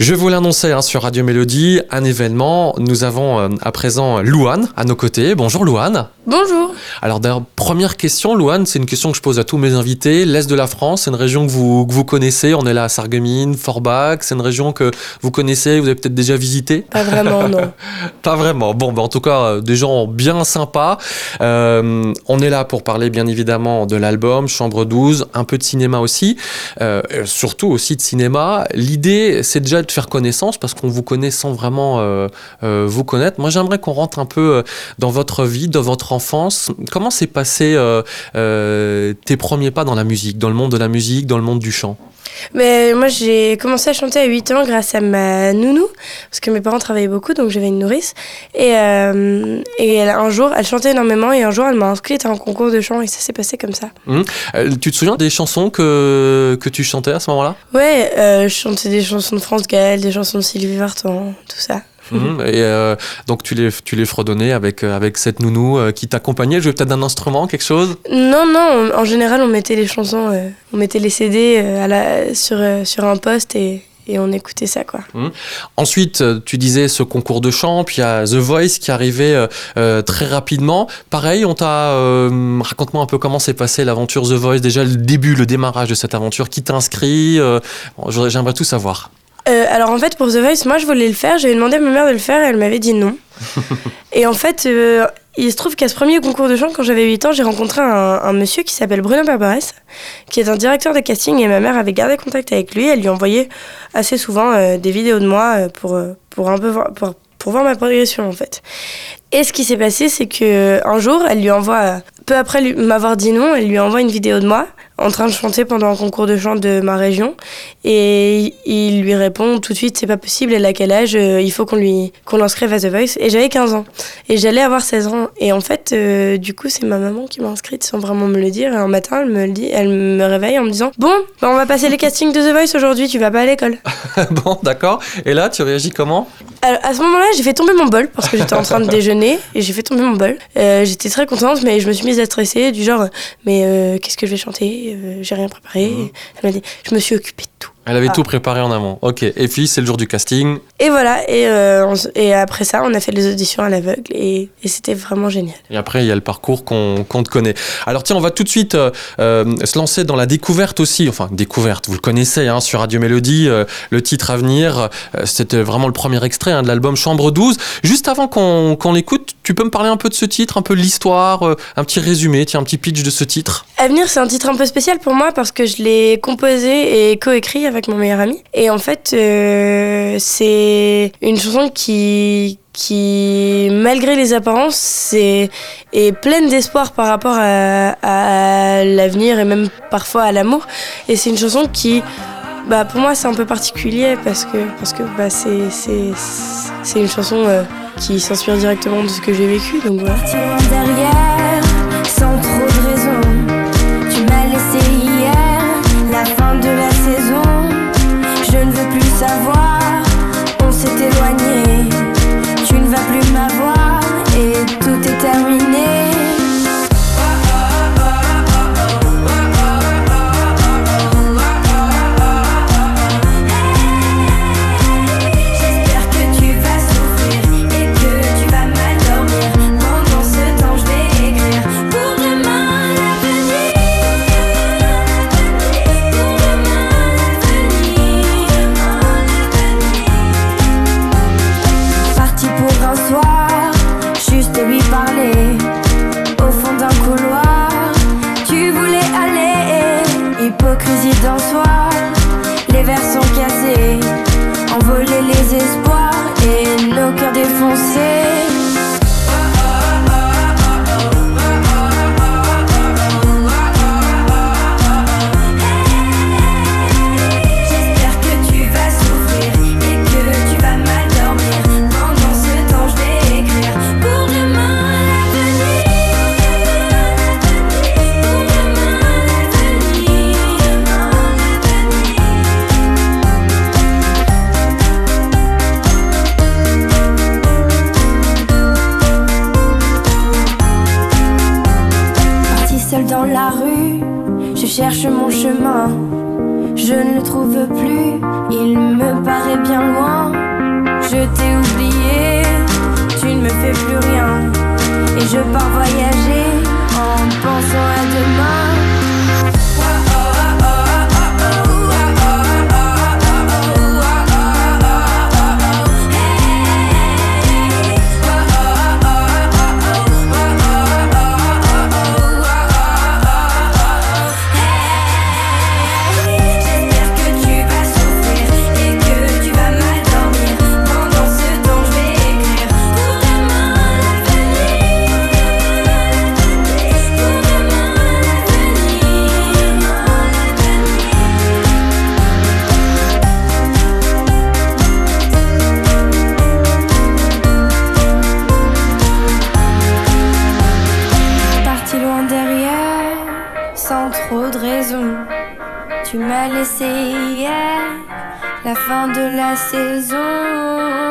Je vous l'annonçais hein, sur Radio Mélodie, un événement. Nous avons euh, à présent Louane à nos côtés. Bonjour Louane. Bonjour. Alors d'ailleurs, première question, Louane, c'est une question que je pose à tous mes invités. L'Est de la France, c'est une région que vous, que vous connaissez. On est là à Sarreguemines, Forbach. C'est une région que vous connaissez, vous avez peut-être déjà visité Pas vraiment, non. Pas vraiment. Bon, bah, en tout cas, euh, des gens bien sympas. Euh, on est là pour parler bien évidemment de l'album Chambre 12, un peu de cinéma aussi. Surtout aussi de cinéma. L'idée, c'est déjà de faire connaissance parce qu'on vous connaît sans vraiment euh, euh, vous connaître. Moi, j'aimerais qu'on rentre un peu euh, dans votre vie, dans votre enfance. Comment s'est passé tes premiers pas dans la musique, dans le monde de la musique, dans le monde du chant? Mais moi, j'ai commencé à chanter à 8 ans grâce à ma nounou, parce que mes parents travaillaient beaucoup, donc j'avais une nourrice. Et, euh, et elle- un jour, elle chantait énormément, et un jour, elle m'a inscrite à un concours de chant, et ça s'est passé comme ça. Euh, Tu te souviens des chansons que, que tu chantais à ce moment-là? Ouais, euh, je chantais des chansons de France Gall, des chansons de Sylvie Vartan, tout ça. Mhm. Et euh, donc tu les, tu les fredonnais avec, euh, avec cette nounou euh, qui t'accompagnait, jouait peut-être d'un instrument, quelque chose? Non, non, on- en général, on mettait les chansons, euh, on mettait les CD à la, sur, sur un poste, et, et on écoutait ça, quoi. Ensuite, euh, tu disais ce concours de chant, puis il y a The Voice qui arrivait euh, très rapidement. Pareil, on t'a. euh, Raconte-moi un peu comment s'est passée l'aventure The Voice, déjà le début, le démarrage de cette aventure. Qui t'a inscrit euh, J'aimerais tout savoir. Euh, alors en fait pour The Voice, moi je voulais le faire, j'avais demandé à ma mère de le faire et elle m'avait dit non. et en fait, euh, il se trouve qu'à ce premier concours de chant, quand j'avais 8 ans, j'ai rencontré un, un monsieur qui s'appelle Bruno Barbares, qui est un directeur de casting et ma mère avait gardé contact avec lui. Elle lui envoyait assez souvent euh, des vidéos de moi euh, pour, euh, pour un peu voir, pour, pour voir ma progression en fait. Et ce qui s'est passé, c'est que un jour, elle lui envoie, peu après m'avoir dit non, elle lui envoie une vidéo de moi en train de chanter pendant un concours de chant de ma région. Et il lui répond tout de suite, c'est pas possible, elle a quel âge, euh, il faut qu'on lui qu'on l'inscrive à The Voice. Et j'avais 15 ans. Et j'allais avoir 16 ans. Et en fait, euh, du coup, c'est ma maman qui m'a inscrite sans vraiment me le dire. Et un matin, elle me dit, elle me réveille en me disant, bon, bah, on va passer les castings de The Voice aujourd'hui, tu vas pas à l'école. bon, d'accord. Et là, tu réagis comment? À ce moment-là, j'ai fait tomber mon bol parce que j'étais en train de déjeuner et j'ai fait tomber mon bol. Euh, j'étais très contente, mais je me suis mise à stresser du genre, mais euh, qu'est-ce que je vais chanter? Euh, J'ai rien préparé. Elle m'a dit, je me suis occupée de tout. Elle avait Ah. tout préparé en amont. Ok. Et puis, c'est le jour du casting. Et voilà, et, euh, on s- et après ça, on a fait les auditions à l'aveugle et, et c'était vraiment génial. Et après, il y a le parcours qu'on te connaît. Alors tiens, on va tout de suite euh, euh, se lancer dans la découverte aussi. Enfin, découverte, vous le connaissez hein, sur Radio Mélodie, euh, le titre à venir. C'était vraiment le premier extrait hein, de l'album Chambre 12. Juste avant qu'on l'écoute, tu peux me parler un peu de ce titre, un peu de l'histoire, un petit résumé, tiens, un petit pitch de ce titre Avenir, c'est un titre un peu spécial pour moi parce que je l'ai composé et coécrit avec mon meilleur ami. Et en fait, euh, c'est une chanson qui, qui, malgré les apparences, c'est, est pleine d'espoir par rapport à, à l'avenir et même parfois à l'amour. Et c'est une chanson qui, bah, pour moi, c'est un peu particulier parce que, parce que bah, c'est, c'est, c'est une chanson euh, qui s'inspire directement de ce que j'ai vécu. Donc voilà. D'un soir, les verres sont cassés. Envoler les espoirs et nos cœurs défoncés. Je ne le trouve plus, il me paraît bien loin. Je t'ai oublié, tu ne me fais plus rien. Et je pars voyager Tu m'as laissé hier la fin de la saison.